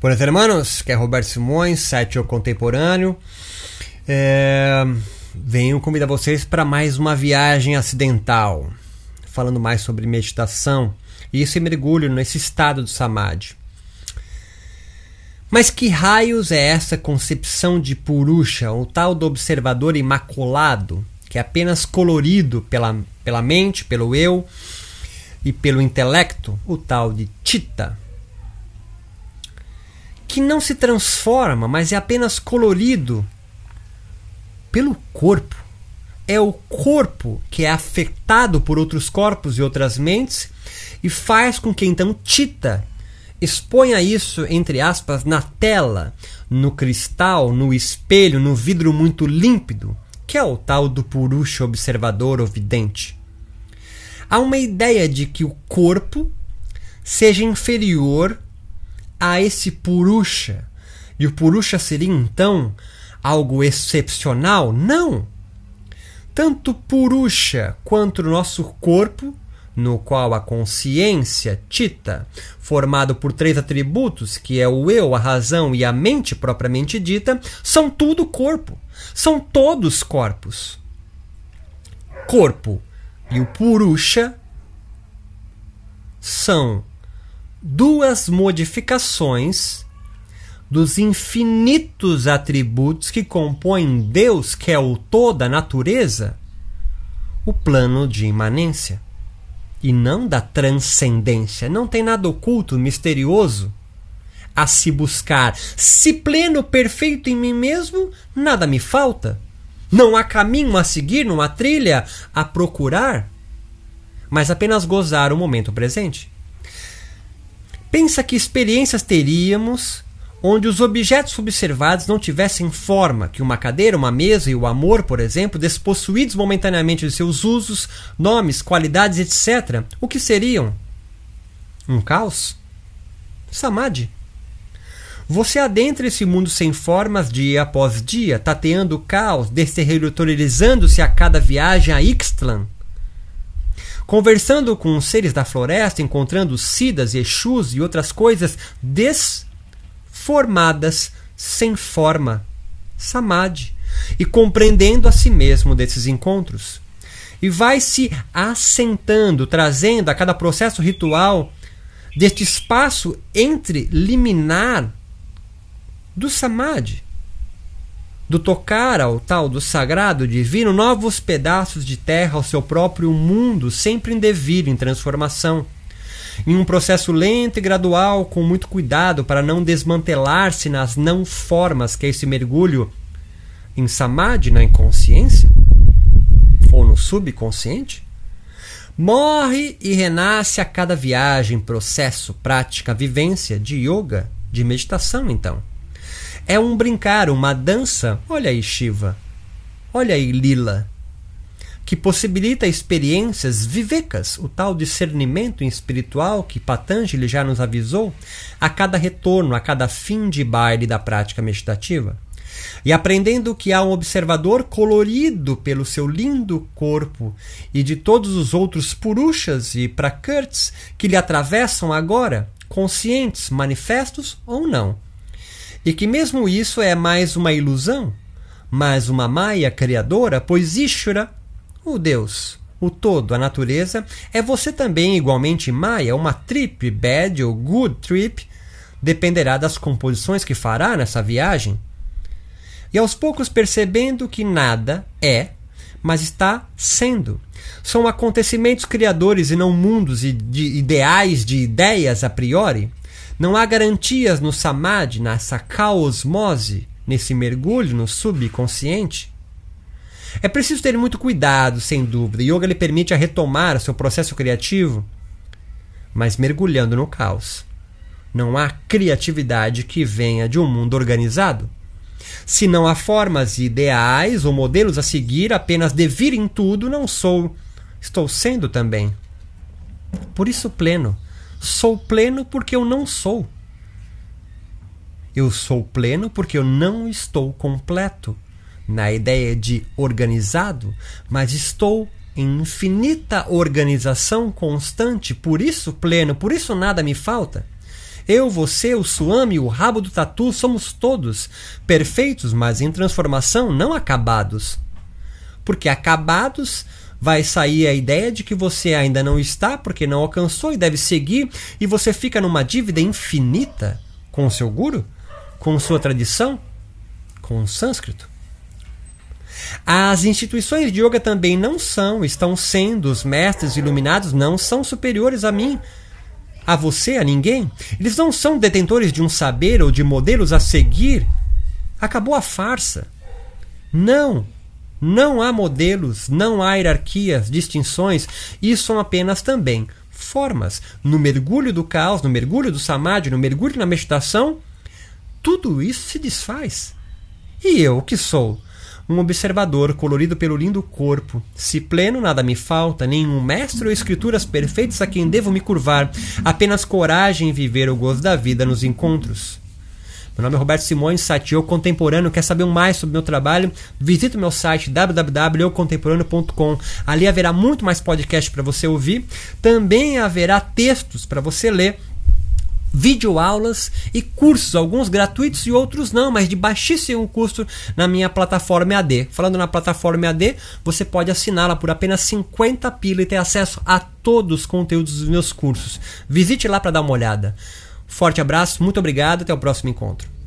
Buenas hermanos, que é Roberto Simões, site O Contemporâneo. É, venho convidar vocês para mais uma viagem acidental, falando mais sobre meditação e esse mergulho nesse estado do samadhi. Mas que raios é essa concepção de Purusha, o tal do observador imaculado, que é apenas colorido pela, pela mente, pelo eu e pelo intelecto, o tal de Chitta? Que não se transforma, mas é apenas colorido pelo corpo. É o corpo que é afetado por outros corpos e outras mentes e faz com que então Tita exponha isso, entre aspas, na tela, no cristal, no espelho, no vidro muito límpido, que é o tal do Purusha observador ou vidente. Há uma ideia de que o corpo seja inferior a esse Purusha. E o Purusha seria então algo excepcional? Não! Tanto Purusha quanto o nosso corpo, no qual a consciência, Tita, formado por três atributos, que é o eu, a razão e a mente propriamente dita, são tudo corpo. São todos corpos. Corpo e o Purusha são duas modificações dos infinitos atributos que compõem Deus, que é o todo, a natureza, o plano de imanência e não da transcendência. Não tem nada oculto, misterioso a se buscar. Se pleno, perfeito em mim mesmo, nada me falta. Não há caminho a seguir, não há trilha a procurar, mas apenas gozar o momento presente. Pensa que experiências teríamos onde os objetos observados não tivessem forma, que uma cadeira, uma mesa e o amor, por exemplo, despossuídos momentaneamente de seus usos, nomes, qualidades, etc., o que seriam? Um caos? Samadhi. Você adentra esse mundo sem formas dia após dia, tateando o caos, desterritorializando-se a cada viagem a Ixtlan, Conversando com os seres da floresta, encontrando sidas, exus e outras coisas desformadas, sem forma, samadhi, e compreendendo a si mesmo desses encontros. E vai se assentando, trazendo a cada processo ritual deste espaço entre liminar do samadhi do tocar ao tal do sagrado divino novos pedaços de terra ao seu próprio mundo, sempre em devir, em transformação. Em um processo lento e gradual, com muito cuidado para não desmantelar-se nas não formas que é esse mergulho em samadhi, na inconsciência, ou no subconsciente, morre e renasce a cada viagem, processo, prática, vivência de yoga, de meditação, então. É um brincar, uma dança. Olha aí, Shiva. Olha aí, Lila. Que possibilita experiências vivecas, o tal discernimento espiritual que Patanjali já nos avisou a cada retorno, a cada fim de baile da prática meditativa. E aprendendo que há um observador colorido pelo seu lindo corpo e de todos os outros purushas e prakrtis que lhe atravessam agora, conscientes, manifestos ou não e que mesmo isso é mais uma ilusão, mais uma maia criadora, pois Ishvara, o Deus, o todo, a natureza, é você também igualmente maia, uma trip, bad ou good trip, dependerá das composições que fará nessa viagem. E aos poucos percebendo que nada é, mas está sendo. São acontecimentos criadores e não mundos e de ideais de ideias a priori. Não há garantias no samadhi, nessa caosmose, nesse mergulho no subconsciente. É preciso ter muito cuidado, sem dúvida. Yoga lhe permite retomar seu processo criativo, mas mergulhando no caos. Não há criatividade que venha de um mundo organizado. Se não há formas ideais ou modelos a seguir, apenas devir em tudo, não sou, estou sendo também. Por isso, pleno Sou pleno porque eu não sou. Eu sou pleno porque eu não estou completo na ideia de organizado, mas estou em infinita organização constante, por isso pleno, por isso nada me falta. Eu, você, o suame, o rabo do tatu, somos todos perfeitos, mas em transformação, não acabados. Porque acabados vai sair a ideia de que você ainda não está porque não alcançou e deve seguir, e você fica numa dívida infinita com o seu guru, com sua tradição, com o sânscrito. As instituições de yoga também não são, estão sendo, os mestres iluminados não são superiores a mim, a você, a ninguém. Eles não são detentores de um saber ou de modelos a seguir. Acabou a farsa. Não, não há modelos, não há hierarquias, distinções, isso são apenas também formas. No mergulho do caos, no mergulho do samadhi, no mergulho na meditação, tudo isso se desfaz. E eu, que sou? Um observador colorido pelo lindo corpo. Se pleno nada me falta, nenhum mestre ou escrituras perfeitas a quem devo me curvar, apenas coragem em viver o gozo da vida nos encontros. Meu nome é Roberto Simões, site Eu Contemporâneo. Quer saber mais sobre meu trabalho? Visite o meu site www.eucontemporâneo.com. Ali haverá muito mais podcast para você ouvir. Também haverá textos para você ler videoaulas e cursos, alguns gratuitos e outros não, mas de baixíssimo custo na minha plataforma EAD. Falando na plataforma EAD, você pode assiná-la por apenas 50 pila e ter acesso a todos os conteúdos dos meus cursos. Visite lá para dar uma olhada. Forte abraço, muito obrigado, até o próximo encontro.